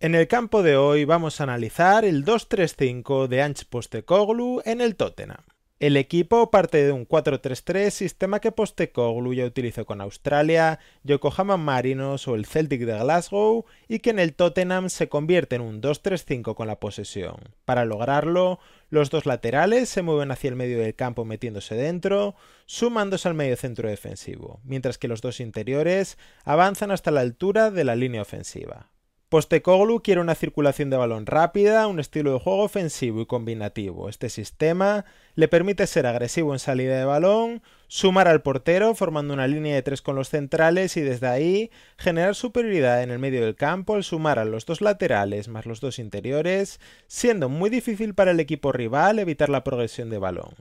En el campo de hoy vamos a analizar el 2-3-5 de Ange Postecoglou en el Tottenham. El equipo parte de un 4-3-3, sistema que Postecoglou ya utilizó con Australia, Yokohama Marinos o el Celtic de Glasgow y que en el Tottenham se convierte en un 2-3-5 con la posesión. Para lograrlo, los dos laterales se mueven hacia el medio del campo metiéndose dentro, sumándose al medio centro defensivo, mientras que los dos interiores avanzan hasta la altura de la línea ofensiva. Postecoglou quiere una circulación de balón rápida, un estilo de juego ofensivo y combinativo. Este sistema le permite ser agresivo en salida de balón, sumar al portero formando una línea de tres con los centrales y desde ahí generar superioridad en el medio del campo al sumar a los dos laterales más los dos interiores, siendo muy difícil para el equipo rival evitar la progresión de balón.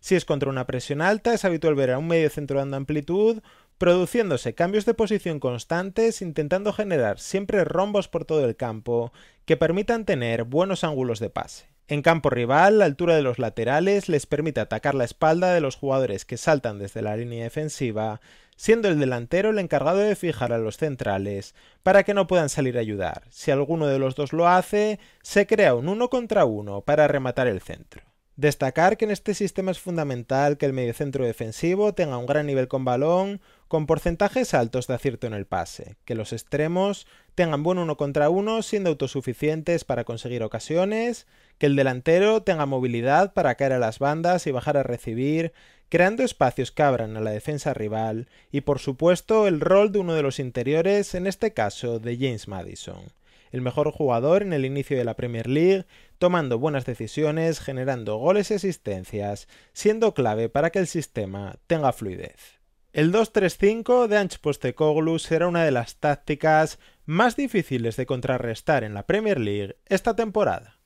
Si es contra una presión alta, es habitual ver a un medio centro dando amplitud, produciéndose cambios de posición constantes, intentando generar siempre rombos por todo el campo que permitan tener buenos ángulos de pase. En campo rival, la altura de los laterales les permite atacar la espalda de los jugadores que saltan desde la línea defensiva, siendo el delantero el encargado de fijar a los centrales para que no puedan salir a ayudar. Si alguno de los dos lo hace, se crea un uno contra uno para rematar el centro. Destacar que en este sistema es fundamental que el mediocentro defensivo tenga un gran nivel con balón, con porcentajes altos de acierto en el pase, que los extremos tengan buen uno contra uno siendo autosuficientes para conseguir ocasiones, que el delantero tenga movilidad para caer a las bandas y bajar a recibir, creando espacios que abran a la defensa rival, y por supuesto el rol de uno de los interiores, en este caso de James Madison el mejor jugador en el inicio de la Premier League, tomando buenas decisiones, generando goles y asistencias, siendo clave para que el sistema tenga fluidez. El 2-3-5 de Ange Postecoglou será una de las tácticas más difíciles de contrarrestar en la Premier League esta temporada.